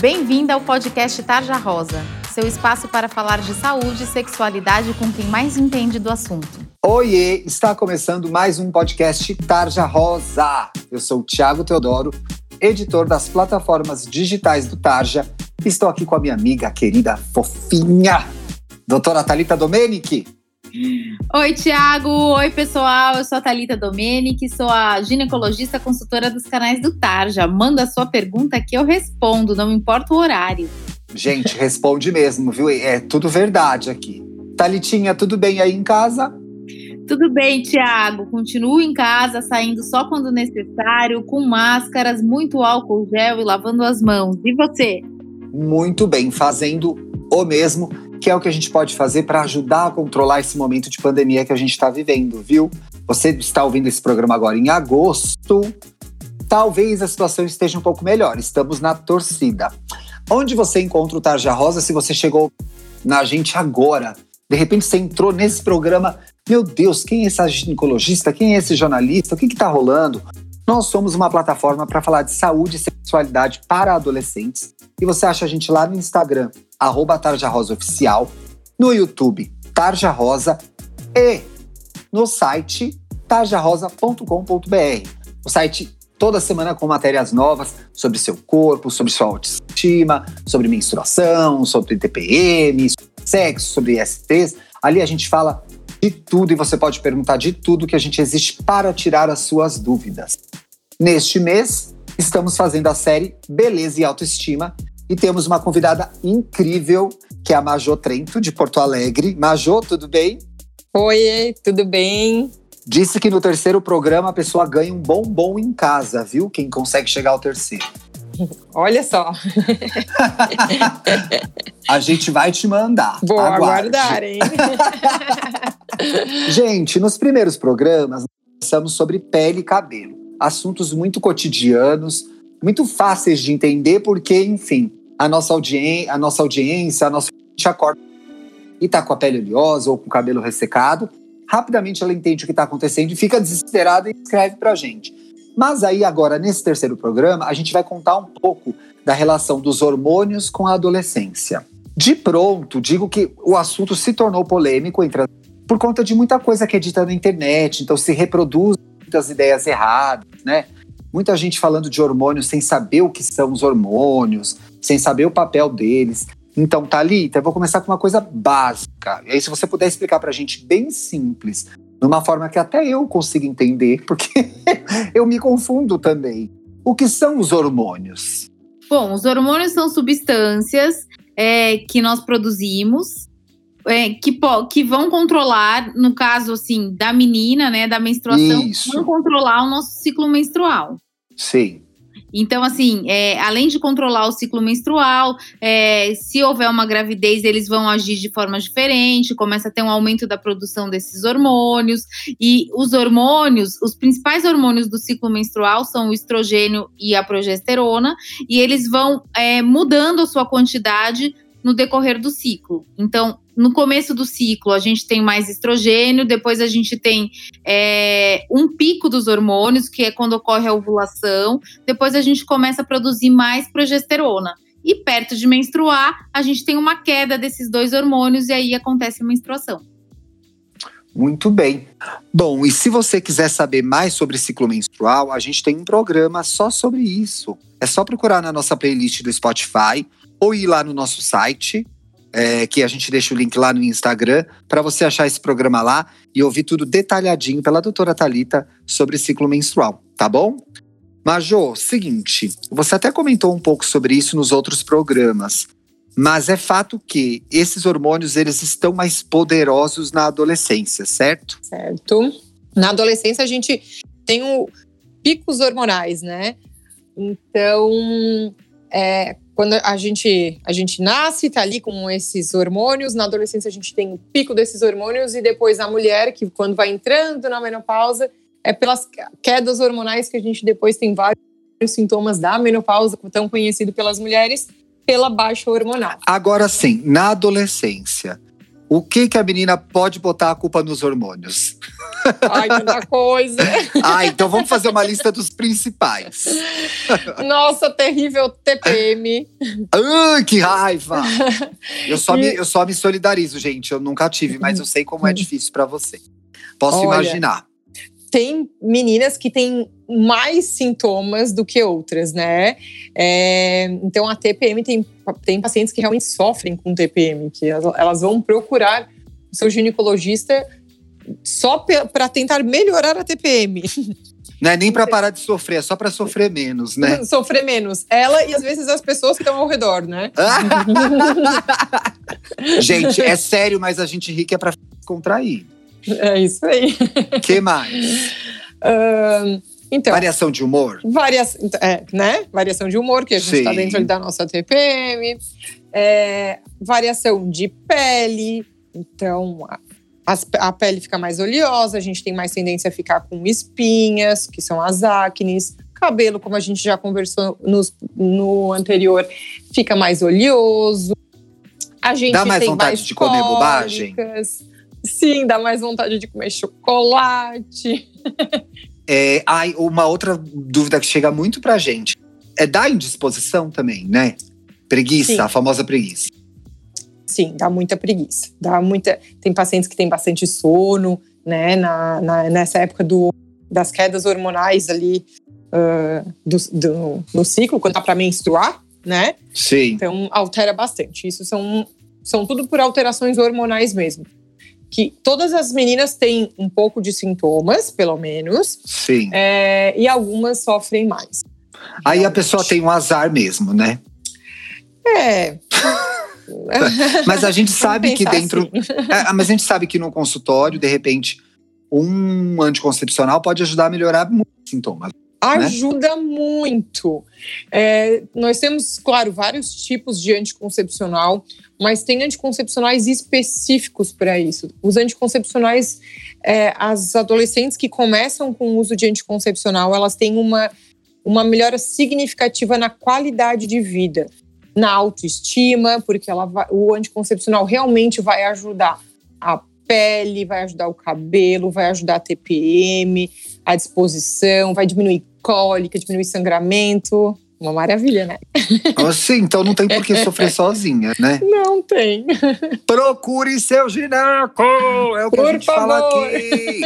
Bem-vinda ao podcast Tarja Rosa, seu espaço para falar de saúde e sexualidade com quem mais entende do assunto. Oiê, está começando mais um podcast Tarja Rosa. Eu sou o Thiago Teodoro, editor das plataformas digitais do Tarja. Estou aqui com a minha amiga querida fofinha, doutora Thalita Domenici. Oi, Tiago. Oi, pessoal. Eu sou a Thalita Domenic, sou a ginecologista consultora dos canais do Tarja. Manda a sua pergunta que eu respondo, não importa o horário. Gente, responde mesmo, viu? É tudo verdade aqui. Thalitinha, tudo bem aí em casa? Tudo bem, Tiago. Continuo em casa, saindo só quando necessário, com máscaras, muito álcool gel e lavando as mãos. E você? Muito bem, fazendo o mesmo que é o que a gente pode fazer para ajudar a controlar esse momento de pandemia que a gente está vivendo, viu? Você está ouvindo esse programa agora em agosto. Talvez a situação esteja um pouco melhor. Estamos na torcida. Onde você encontra o Tarja Rosa se você chegou na gente agora? De repente você entrou nesse programa. Meu Deus, quem é esse ginecologista? Quem é esse jornalista? O que está rolando? Nós somos uma plataforma para falar de saúde e sexualidade para adolescentes. E você acha a gente lá no Instagram, arroba Tarja Rosa Oficial, no YouTube, Tarja Rosa e no site tarjarosa.com.br. O site toda semana com matérias novas sobre seu corpo, sobre sua autoestima, sobre menstruação, sobre TPM, sobre sexo, sobre STs. Ali a gente fala de tudo e você pode perguntar de tudo que a gente existe para tirar as suas dúvidas. Neste mês, estamos fazendo a série Beleza e Autoestima e temos uma convidada incrível, que é a Majô Trento, de Porto Alegre. Majô, tudo bem? Oi, tudo bem? Disse que no terceiro programa a pessoa ganha um bombom em casa, viu? Quem consegue chegar ao terceiro. Olha só. a gente vai te mandar. Vou Aguarde. aguardar, hein? gente, nos primeiros programas, conversamos sobre pele e cabelo. Assuntos muito cotidianos, muito fáceis de entender, porque, enfim, a nossa, audien a nossa audiência, a nossa gente acorda e tá com a pele oleosa ou com o cabelo ressecado, rapidamente ela entende o que está acontecendo e fica desesperada e escreve para a gente. Mas aí agora, nesse terceiro programa, a gente vai contar um pouco da relação dos hormônios com a adolescência. De pronto, digo que o assunto se tornou polêmico entre as... por conta de muita coisa que é dita na internet, então se reproduz muitas ideias erradas, né? Muita gente falando de hormônios sem saber o que são os hormônios, sem saber o papel deles. Então, Thalita, eu vou começar com uma coisa básica. E aí, se você puder explicar para a gente bem simples, de uma forma que até eu consiga entender, porque eu me confundo também. O que são os hormônios? Bom, os hormônios são substâncias é, que nós produzimos é, que, que vão controlar, no caso assim, da menina, né, da menstruação, Isso. vão controlar o nosso ciclo menstrual. Sim. Então, assim, é, além de controlar o ciclo menstrual, é, se houver uma gravidez, eles vão agir de forma diferente, começa a ter um aumento da produção desses hormônios. E os hormônios, os principais hormônios do ciclo menstrual são o estrogênio e a progesterona, e eles vão é, mudando a sua quantidade no decorrer do ciclo. Então, no começo do ciclo, a gente tem mais estrogênio, depois a gente tem é, um pico dos hormônios, que é quando ocorre a ovulação, depois a gente começa a produzir mais progesterona. E perto de menstruar, a gente tem uma queda desses dois hormônios e aí acontece a menstruação. Muito bem. Bom, e se você quiser saber mais sobre ciclo menstrual, a gente tem um programa só sobre isso. É só procurar na nossa playlist do Spotify ou ir lá no nosso site, é, que a gente deixa o link lá no Instagram, para você achar esse programa lá e ouvir tudo detalhadinho pela doutora Talita sobre ciclo menstrual, tá bom? Majô, seguinte, você até comentou um pouco sobre isso nos outros programas, mas é fato que esses hormônios eles estão mais poderosos na adolescência, certo? Certo. Na adolescência a gente tem o picos hormonais, né? Então, é, quando a gente, a gente nasce, tá ali com esses hormônios, na adolescência a gente tem o pico desses hormônios, e depois a mulher, que quando vai entrando na menopausa, é pelas quedas hormonais que a gente depois tem vários sintomas da menopausa, tão conhecido pelas mulheres, pela baixa hormonal. Agora sim, na adolescência, O que que a menina pode botar a culpa nos hormônios? Ai, tanta coisa. ah, então vamos fazer uma lista dos principais. Nossa, terrível TPM. Ai, que raiva! Eu só, me, eu só me solidarizo, gente. Eu nunca tive, mas eu sei como é difícil para você. Posso Olha, imaginar. Tem meninas que têm mais sintomas do que outras, né? É, então a TPM tem, tem pacientes que realmente sofrem com TPM, que elas, elas vão procurar o seu ginecologista só para tentar melhorar a TPM. Não é nem para parar de sofrer, é só para sofrer menos, né? sofrer menos. Ela e às vezes as pessoas que estão ao redor, né? gente, é sério, mas a gente ri que é para contrair. É isso aí. que mais? Uh, então, variação de humor? Varia é, né? Variação de humor, que a gente está dentro da nossa TPM. É, variação de pele. Então, a, a, pele fica mais oleosa, a gente tem mais tendência a ficar com espinhas, que são as acnes. Cabelo, como a gente já conversou nos, no anterior, fica mais oleoso. A gente Dá mais vontade de comer bobagem? Sim, dá mais vontade de comer chocolate. É, ai, uma outra dúvida que chega muito pra gente é da indisposição também, né? Preguiça, Sim. a famosa preguiça. Sim, dá muita preguiça. Dá muita. Tem pacientes que têm bastante sono, né? Na, na nessa época do, das quedas hormonais ali uh, do, do, no ciclo, quando tá para menstruar, né? Sim. Então altera bastante. Isso são, são tudo por alterações hormonais mesmo que todas as meninas têm um pouco de sintomas, pelo menos. Sim. É, e algumas sofrem mais. Aí a pessoa tem um azar mesmo, né? É. mas a gente sabe que dentro. Assim. É, mas a gente sabe que no consultório, de repente, um anticoncepcional pode ajudar a melhorar muitos sintomas. Né? Ajuda né? muito. É, nós temos, claro, vários tipos de anticoncepcional, mas tem anticoncepcionais específicos para isso. Os anticoncepcionais, é, as adolescentes que começam com o uso de anticoncepcional, elas têm uma, uma melhora significativa na qualidade de vida, na autoestima, porque ela vai, o anticoncepcional realmente vai ajudar a pele, vai ajudar o cabelo, vai ajudar a TPM, a disposição, vai diminuir cólica, diminuir sangramento. Uma maravilha, né? Assim, então não tem por que sofrer sozinha, né? Não tem. Procure seu gineco! É o que por a gente favor. fala aqui.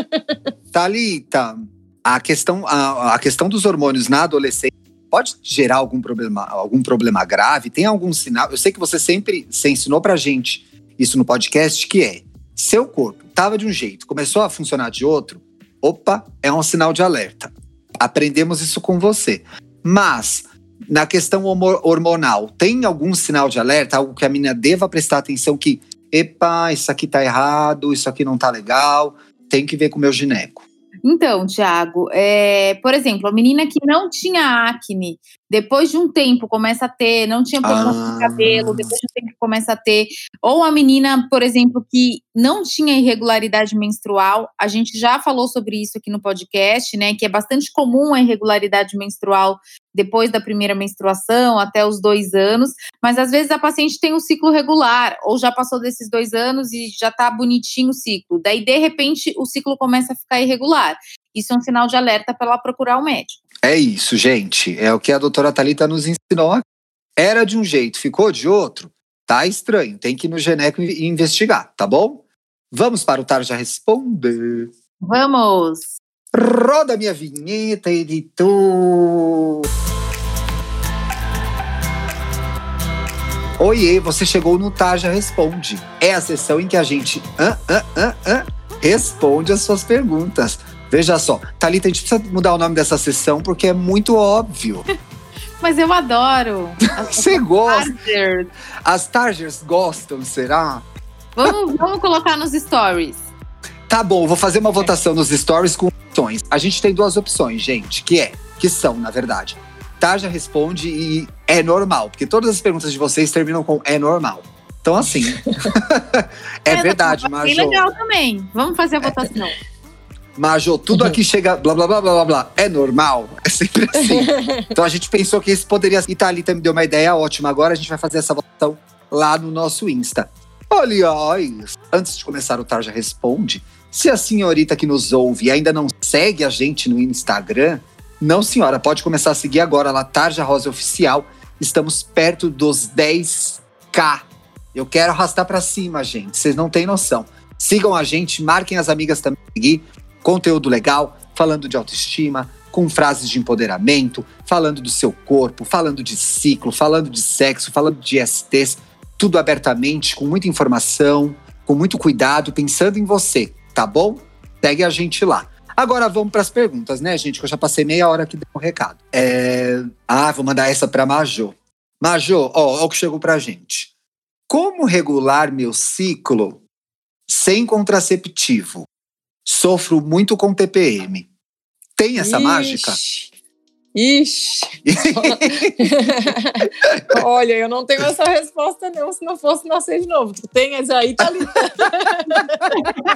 Thalita, a questão, a, a questão dos hormônios na adolescência pode gerar algum problema, algum problema grave? Tem algum sinal? Eu sei que você sempre você ensinou pra gente isso no podcast, que é seu corpo estava de um jeito, começou a funcionar de outro, opa, é um sinal de alerta. Aprendemos isso com você. Mas, na questão hormonal, tem algum sinal de alerta, algo que a menina deva prestar atenção que, epa, isso aqui tá errado, isso aqui não tá legal, tem que ver com o meu gineco? Então, Tiago, é, por exemplo, a menina que não tinha acne, depois de um tempo começa a ter, não tinha problema ah. de cabelo, depois de um tempo começa a ter, ou a menina, por exemplo, que não tinha irregularidade menstrual, a gente já falou sobre isso aqui no podcast, né, que é bastante comum a irregularidade menstrual depois da primeira menstruação, até os dois anos, mas às vezes a paciente tem um ciclo regular, ou já passou desses dois anos e já tá bonitinho o ciclo, daí de repente o ciclo começa a ficar irregular. Isso é um sinal de alerta para ela procurar o um médico. É isso, gente. É o que a doutora Thalita nos ensinou. Era de um jeito, ficou de outro. Tá estranho. Tem que ir no Geneco e investigar, tá bom? Vamos para o Tarja Responder. Vamos! Roda minha vinheta, editor! Oiê, você chegou no Tarja Responde. É a sessão em que a gente ah, ah, ah, ah, responde as suas perguntas. Veja só, Thalita, a gente precisa mudar o nome dessa sessão porque é muito óbvio. Mas eu adoro. Você gosta? Targers. As Targers gostam, será? Vamos, vamos colocar nos stories. Tá bom, vou fazer uma votação nos stories com opções. A gente tem duas opções, gente, que é, que são, na verdade. Tarja responde e é normal, porque todas as perguntas de vocês terminam com é normal. Então, assim. é, é verdade, mas. É legal também. Vamos fazer a votação. É. Majô, tudo aqui chega blá blá blá blá blá blá. É normal? É sempre assim. então a gente pensou que esse poderia. E Thalita me deu uma ideia ótima. Agora a gente vai fazer essa votação lá no nosso Insta. Aliás, antes de começar o Tarja Responde, se a senhorita que nos ouve ainda não segue a gente no Instagram, não, senhora, pode começar a seguir agora lá, Tarja Rosa Oficial. Estamos perto dos 10k. Eu quero arrastar para cima, gente. Vocês não têm noção. Sigam a gente, marquem as amigas também. Conteúdo legal, falando de autoestima, com frases de empoderamento, falando do seu corpo, falando de ciclo, falando de sexo, falando de STs, tudo abertamente, com muita informação, com muito cuidado, pensando em você, tá bom? Segue a gente lá. Agora vamos para as perguntas, né, gente? Que eu já passei meia hora aqui dando um recado. É... Ah, vou mandar essa para Majô. Majô, ó, ó o que chegou pra gente. Como regular meu ciclo sem contraceptivo? Sofro muito com TPM. Tem essa Ixi. mágica? Ixi! Olha, eu não tenho essa resposta, não, se não fosse nascer de novo. Tu tens aí, tá ali.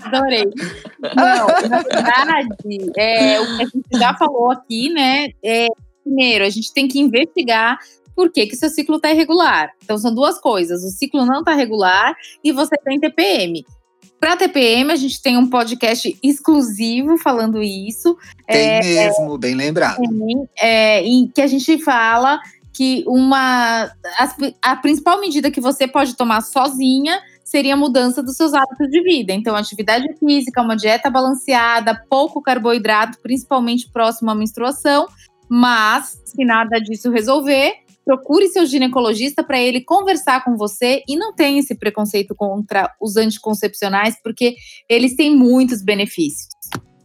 Adorei. Não, na verdade, é, o que a gente já falou aqui, né? É, primeiro, a gente tem que investigar por que, que seu ciclo está irregular. Então, são duas coisas: o ciclo não está regular e você tem TPM. Para TPM, a gente tem um podcast exclusivo falando isso. Tem é, mesmo, bem lembrado. É, em que a gente fala que uma a, a principal medida que você pode tomar sozinha seria a mudança dos seus hábitos de vida. Então, atividade física, uma dieta balanceada, pouco carboidrato, principalmente próximo à menstruação. Mas, se nada disso resolver, procure seu ginecologista para ele conversar com você e não tenha esse preconceito contra os anticoncepcionais, porque eles têm muitos benefícios.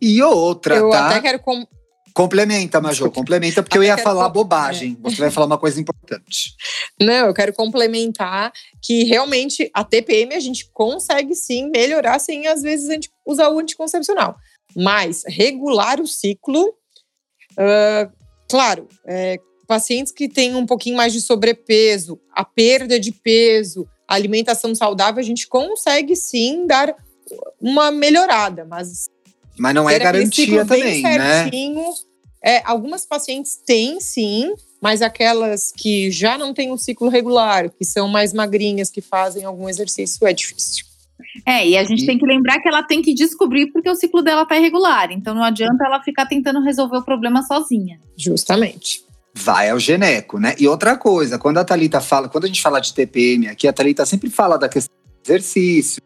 E outra, eu tá? até quero com... Complementa, Major, complementa, porque eu ia falar com... bobagem. É. Você vai falar uma coisa importante. Não, eu quero complementar que realmente a TPM a gente consegue sim melhorar sem às vezes usar o anticoncepcional. Mas regular o ciclo, uh, claro, é, pacientes que têm um pouquinho mais de sobrepeso, a perda de peso, a alimentação saudável, a gente consegue sim dar uma melhorada, mas. Mas não é garantia também, né? certinho, né? É, algumas pacientes têm sim, mas aquelas que já não têm um ciclo regular, que são mais magrinhas, que fazem algum exercício, é difícil. É, e a gente e... tem que lembrar que ela tem que descobrir porque o ciclo dela tá irregular. Então não adianta ela ficar tentando resolver o problema sozinha. Justamente vai ao geneco, né? E outra coisa, quando a Thalita fala, quando a gente fala de TPM aqui, a Thalita sempre fala da questão do exercício,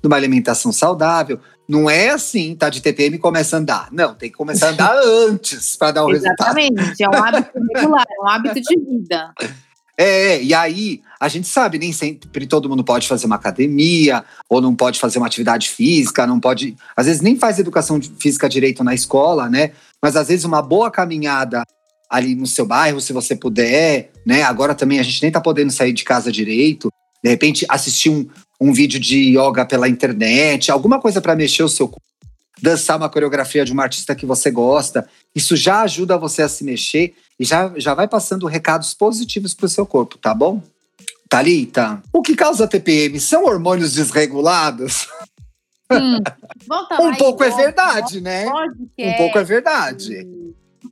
de uma alimentação saudável. Não é assim, tá de TPM e começa a andar. Não, tem que começar a andar antes para dar o Exatamente, resultado. Exatamente, é um hábito regular, é um hábito de vida. É, e aí a gente sabe, nem sempre todo mundo pode fazer uma academia, ou não pode fazer uma atividade física, não pode. Às vezes nem faz educação física direito na escola, né? Mas às vezes uma boa caminhada ali no seu bairro, se você puder, né? Agora também a gente nem tá podendo sair de casa direito. De repente, assistir um, um vídeo de yoga pela internet, alguma coisa para mexer o seu corpo, dançar uma coreografia de uma artista que você gosta. Isso já ajuda você a se mexer e já, já vai passando recados positivos para o seu corpo, tá bom? Thalita, o que causa TPM são hormônios desregulados? Hum, um pouco é verdade, né? Um pouco é verdade.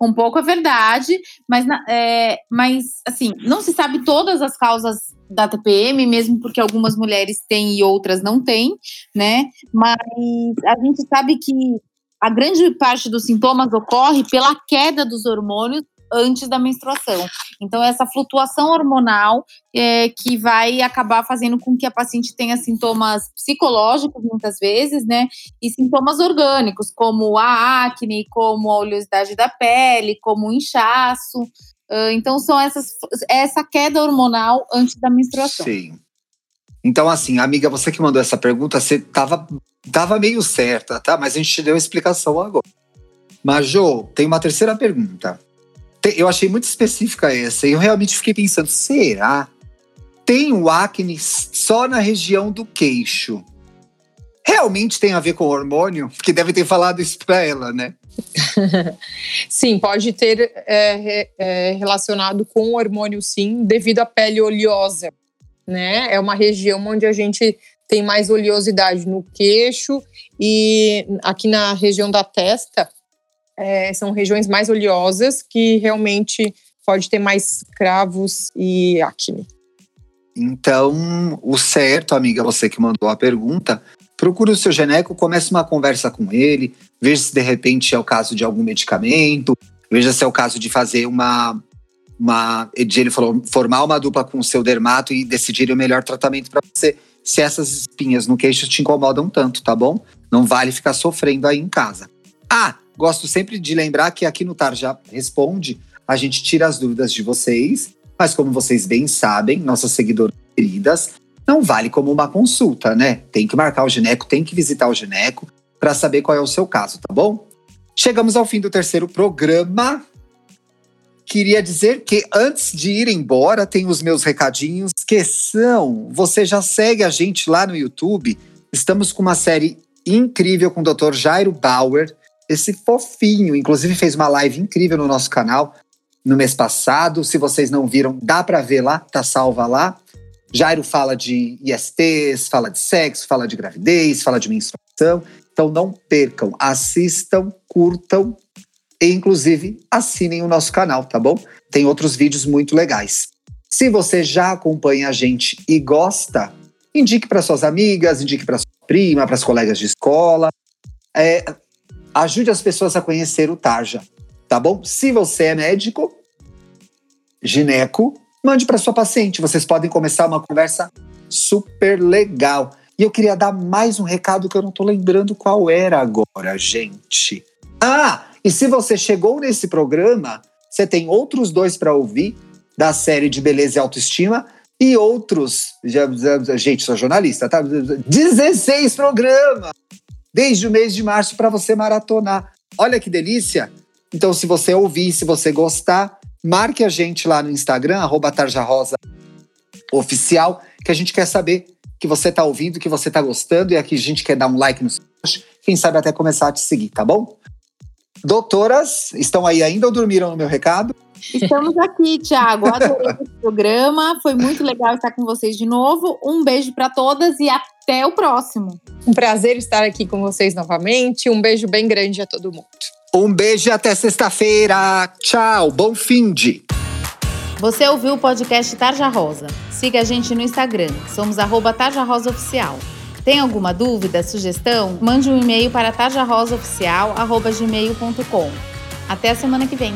Um pouco é verdade, mas, é, mas assim, não se sabe todas as causas da TPM, mesmo porque algumas mulheres têm e outras não têm, né? Mas a gente sabe que a grande parte dos sintomas ocorre pela queda dos hormônios antes da menstruação. Então, essa flutuação hormonal é, que vai acabar fazendo com que a paciente tenha sintomas psicológicos, muitas vezes, né? E sintomas orgânicos, como a acne, como a oleosidade da pele, como o inchaço. Uh, então, são essas, essa queda hormonal antes da menstruação. Sim. Então, assim, amiga, você que mandou essa pergunta, você tava, tava meio certa, tá? Mas a gente te deu a explicação agora. Mas, Jô, tem uma terceira pergunta eu achei muito específica essa. E eu realmente fiquei pensando, será? Tem o acne só na região do queixo. Realmente tem a ver com hormônio? Que deve ter falado isso para ela, né? sim, pode ter é, é, relacionado com hormônio, sim, devido à pele oleosa. Né? É uma região onde a gente tem mais oleosidade no queixo e aqui na região da testa é, são regiões mais oleosas que realmente pode ter mais cravos e acne. Então, o certo, amiga, você que mandou a pergunta, procure o seu geneco, comece uma conversa com ele, veja se de repente é o caso de algum medicamento, veja se é o caso de fazer uma. uma ele falou, formar uma dupla com o seu dermato e decidir o melhor tratamento para você, se essas espinhas no queixo te incomodam tanto, tá bom? Não vale ficar sofrendo aí em casa. Ah, gosto sempre de lembrar que aqui no Tarja Responde, a gente tira as dúvidas de vocês mas como vocês bem sabem, nossas seguidoras queridas, não vale como uma consulta, né? Tem que marcar o gineco, tem que visitar o gineco para saber qual é o seu caso, tá bom? Chegamos ao fim do terceiro programa. Queria dizer que antes de ir embora, tem os meus recadinhos, que são: você já segue a gente lá no YouTube? Estamos com uma série incrível com o Dr. Jairo Bauer, esse fofinho, inclusive fez uma live incrível no nosso canal no mês passado. Se vocês não viram, dá para ver lá, tá salva lá. Jairo fala de ISTs, fala de sexo, fala de gravidez, fala de menstruação. Então não percam, assistam, curtam e inclusive assinem o nosso canal, tá bom? Tem outros vídeos muito legais. Se você já acompanha a gente e gosta, indique para suas amigas, indique para sua prima, para as colegas de escola. É, ajude as pessoas a conhecer o Tarja tá bom? Se você é médico, gineco, mande para sua paciente. Vocês podem começar uma conversa super legal. E eu queria dar mais um recado que eu não tô lembrando qual era agora, gente. Ah, e se você chegou nesse programa, você tem outros dois para ouvir da série de beleza e autoestima e outros, gente, sou jornalista, tá? 16 programas desde o mês de março para você maratonar. Olha que delícia! Então, se você ouvir, se você gostar, marque a gente lá no Instagram, arroba Oficial, que a gente quer saber que você está ouvindo, que você está gostando, e aqui a gente quer dar um like no post, quem sabe até começar a te seguir, tá bom? Doutoras, estão aí ainda ou dormiram no meu recado? Estamos aqui, Thiago. Adorei esse programa. Foi muito legal estar com vocês de novo. Um beijo para todas e até o próximo. Um prazer estar aqui com vocês novamente. Um beijo bem grande a todo mundo. Um beijo e até sexta-feira. Tchau, bom fim de. Você ouviu o podcast Tarja Rosa. Siga a gente no Instagram, somos arroba Tarja Rosa Oficial. Tem alguma dúvida, sugestão? Mande um e-mail para tarjarosaoficial.gmail.com. Até a semana que vem.